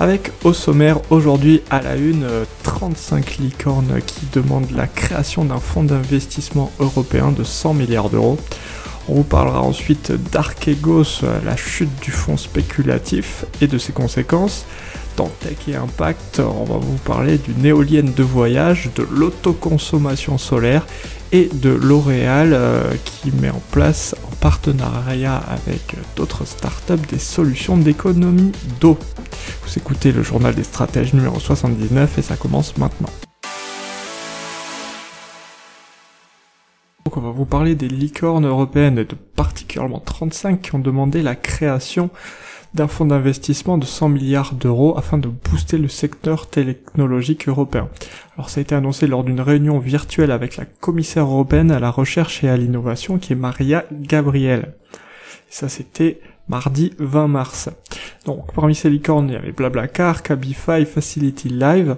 Avec au sommaire aujourd'hui à la une 35 licornes qui demandent la création d'un fonds d'investissement européen de 100 milliards d'euros. On vous parlera ensuite d'Archegos, la chute du fonds spéculatif et de ses conséquences. Dans Tech et Impact, on va vous parler d'une éolienne de voyage, de l'autoconsommation solaire et de L'Oréal euh, qui met en place partenariat avec d'autres startups des solutions d'économie d'eau. Vous écoutez le journal des stratèges numéro 79 et ça commence maintenant. Donc on va vous parler des licornes européennes et de particulièrement 35 qui ont demandé la création d'un fonds d'investissement de 100 milliards d'euros afin de booster le secteur technologique européen. Alors ça a été annoncé lors d'une réunion virtuelle avec la commissaire européenne à la recherche et à l'innovation qui est Maria Gabriel. Ça c'était mardi 20 mars. Donc parmi ces licornes, il y avait Blablacar, Cabify, Facility Live,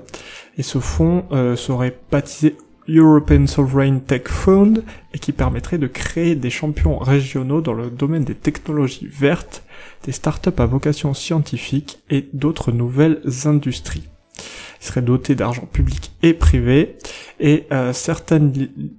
et ce fonds euh, serait baptisé European Sovereign Tech Fund et qui permettrait de créer des champions régionaux dans le domaine des technologies vertes des startups à vocation scientifique et d'autres nouvelles industries. Il serait doté d'argent public et privé, et euh, certaines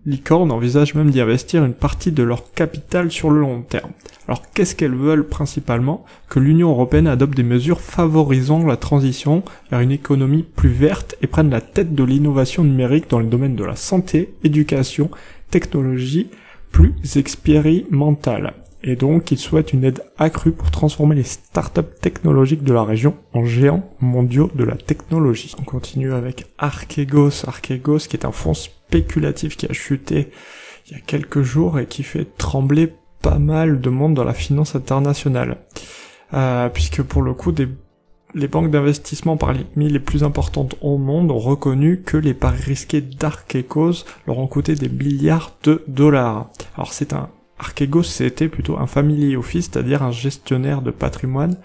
licornes envisagent même d'y investir une partie de leur capital sur le long terme. Alors qu'est-ce qu'elles veulent principalement Que l'Union européenne adopte des mesures favorisant la transition vers une économie plus verte et prenne la tête de l'innovation numérique dans le domaine de la santé, éducation, technologie plus expérimentale? Et donc il souhaite une aide accrue pour transformer les startups technologiques de la région en géants mondiaux de la technologie. On continue avec Archegos, Archegos qui est un fonds spéculatif qui a chuté il y a quelques jours et qui fait trembler pas mal de monde dans la finance internationale. Euh, puisque pour le coup, des, les banques d'investissement parmi les plus importantes au monde ont reconnu que les paris risqués d'Archegos leur ont coûté des milliards de dollars. Alors c'est un Archegos, c'était plutôt un family office, c'est-à-dire un gestionnaire de patrimoine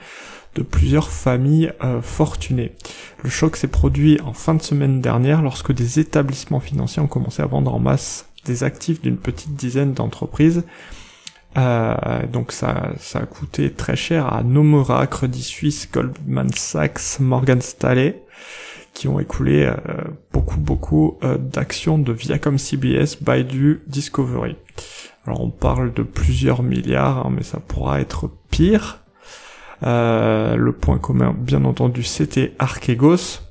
de plusieurs familles euh, fortunées. Le choc s'est produit en fin de semaine dernière lorsque des établissements financiers ont commencé à vendre en masse des actifs d'une petite dizaine d'entreprises. Euh, donc ça, ça a coûté très cher à Nomura, Credit Suisse, Goldman Sachs, Morgan Stanley, qui ont écoulé euh, beaucoup beaucoup d'actions de Viacom CBS, Baidu, Discovery. Alors on parle de plusieurs milliards, hein, mais ça pourra être pire. Euh, le point commun, bien entendu, c'était Archegos.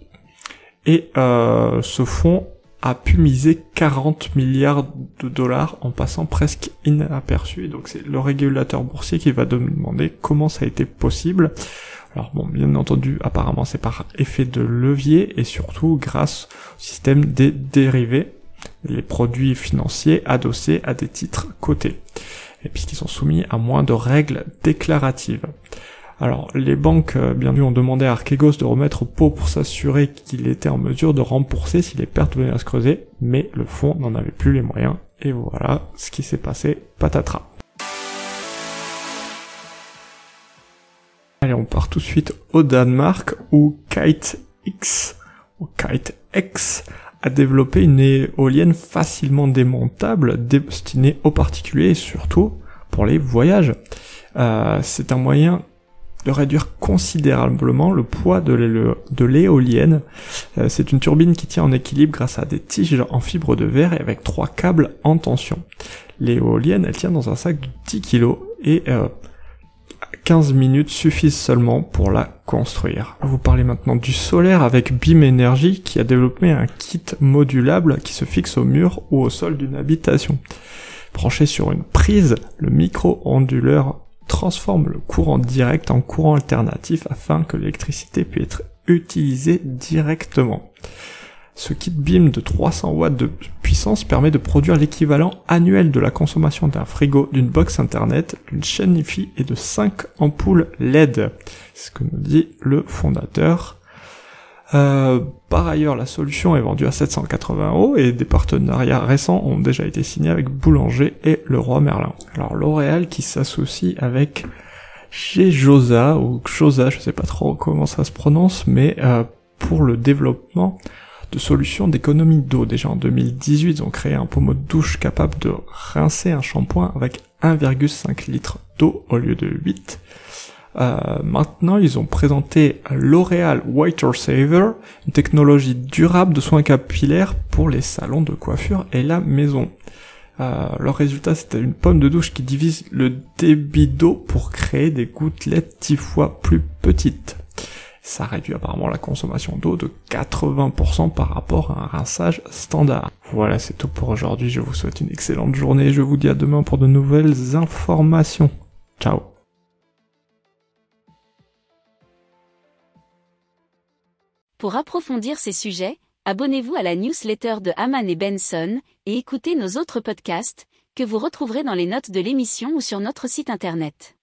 Et euh, ce fonds a pu miser 40 milliards de dollars en passant presque inaperçu. donc c'est le régulateur boursier qui va demander comment ça a été possible. Alors bon, bien entendu, apparemment c'est par effet de levier et surtout grâce au système des dérivés les produits financiers adossés à des titres cotés, et puisqu'ils sont soumis à moins de règles déclaratives. Alors, les banques, euh, bien vu, ont demandé à Archegos de remettre au pot pour s'assurer qu'il était en mesure de rembourser si les pertes venaient à se creuser, mais le fonds n'en avait plus les moyens, et voilà ce qui s'est passé, patatras. Allez, on part tout de suite au Danemark, où Kite X, ou Kite X, a développé une éolienne facilement démontable destinée aux particuliers et surtout pour les voyages. Euh, c'est un moyen de réduire considérablement le poids de l'éolienne. Euh, c'est une turbine qui tient en équilibre grâce à des tiges en fibre de verre et avec trois câbles en tension. L'éolienne, elle tient dans un sac de 10 kg et euh, 15 minutes suffisent seulement pour la construire. Vous parlez maintenant du solaire avec BIM Energy qui a développé un kit modulable qui se fixe au mur ou au sol d'une habitation. Branché sur une prise, le micro-onduleur transforme le courant direct en courant alternatif afin que l'électricité puisse être utilisée directement. Ce kit BIM de 300 watts de puissance permet de produire l'équivalent annuel de la consommation d'un frigo, d'une box internet, d'une chaîne Wi-Fi et de 5 ampoules LED. C'est ce que nous dit le fondateur Euh, par ailleurs, la solution est vendue à 780 euros et des partenariats récents ont déjà été signés avec Boulanger et le Roi Merlin. Alors L'Oréal qui s'associe avec chez Josa ou Xosa, je sais pas trop comment ça se prononce, mais euh, pour le développement de solutions d'économie d'eau. Déjà en 2018, ils ont créé un pommeau de douche capable de rincer un shampoing avec 1,5 litre d'eau au lieu de 8. Euh, maintenant, ils ont présenté L'Oréal Whiter Saver, une technologie durable de soins capillaires pour les salons de coiffure et la maison. Euh, leur résultat, c'était une pomme de douche qui divise le débit d'eau pour créer des gouttelettes 10 fois plus petites. Ça réduit apparemment la consommation d'eau de 80% par rapport à un rinçage standard. Voilà, c'est tout pour aujourd'hui. Je vous souhaite une excellente journée. Je vous dis à demain pour de nouvelles informations. Ciao Pour approfondir ces sujets, abonnez-vous à la newsletter de Haman et Benson et écoutez nos autres podcasts que vous retrouverez dans les notes de l'émission ou sur notre site internet.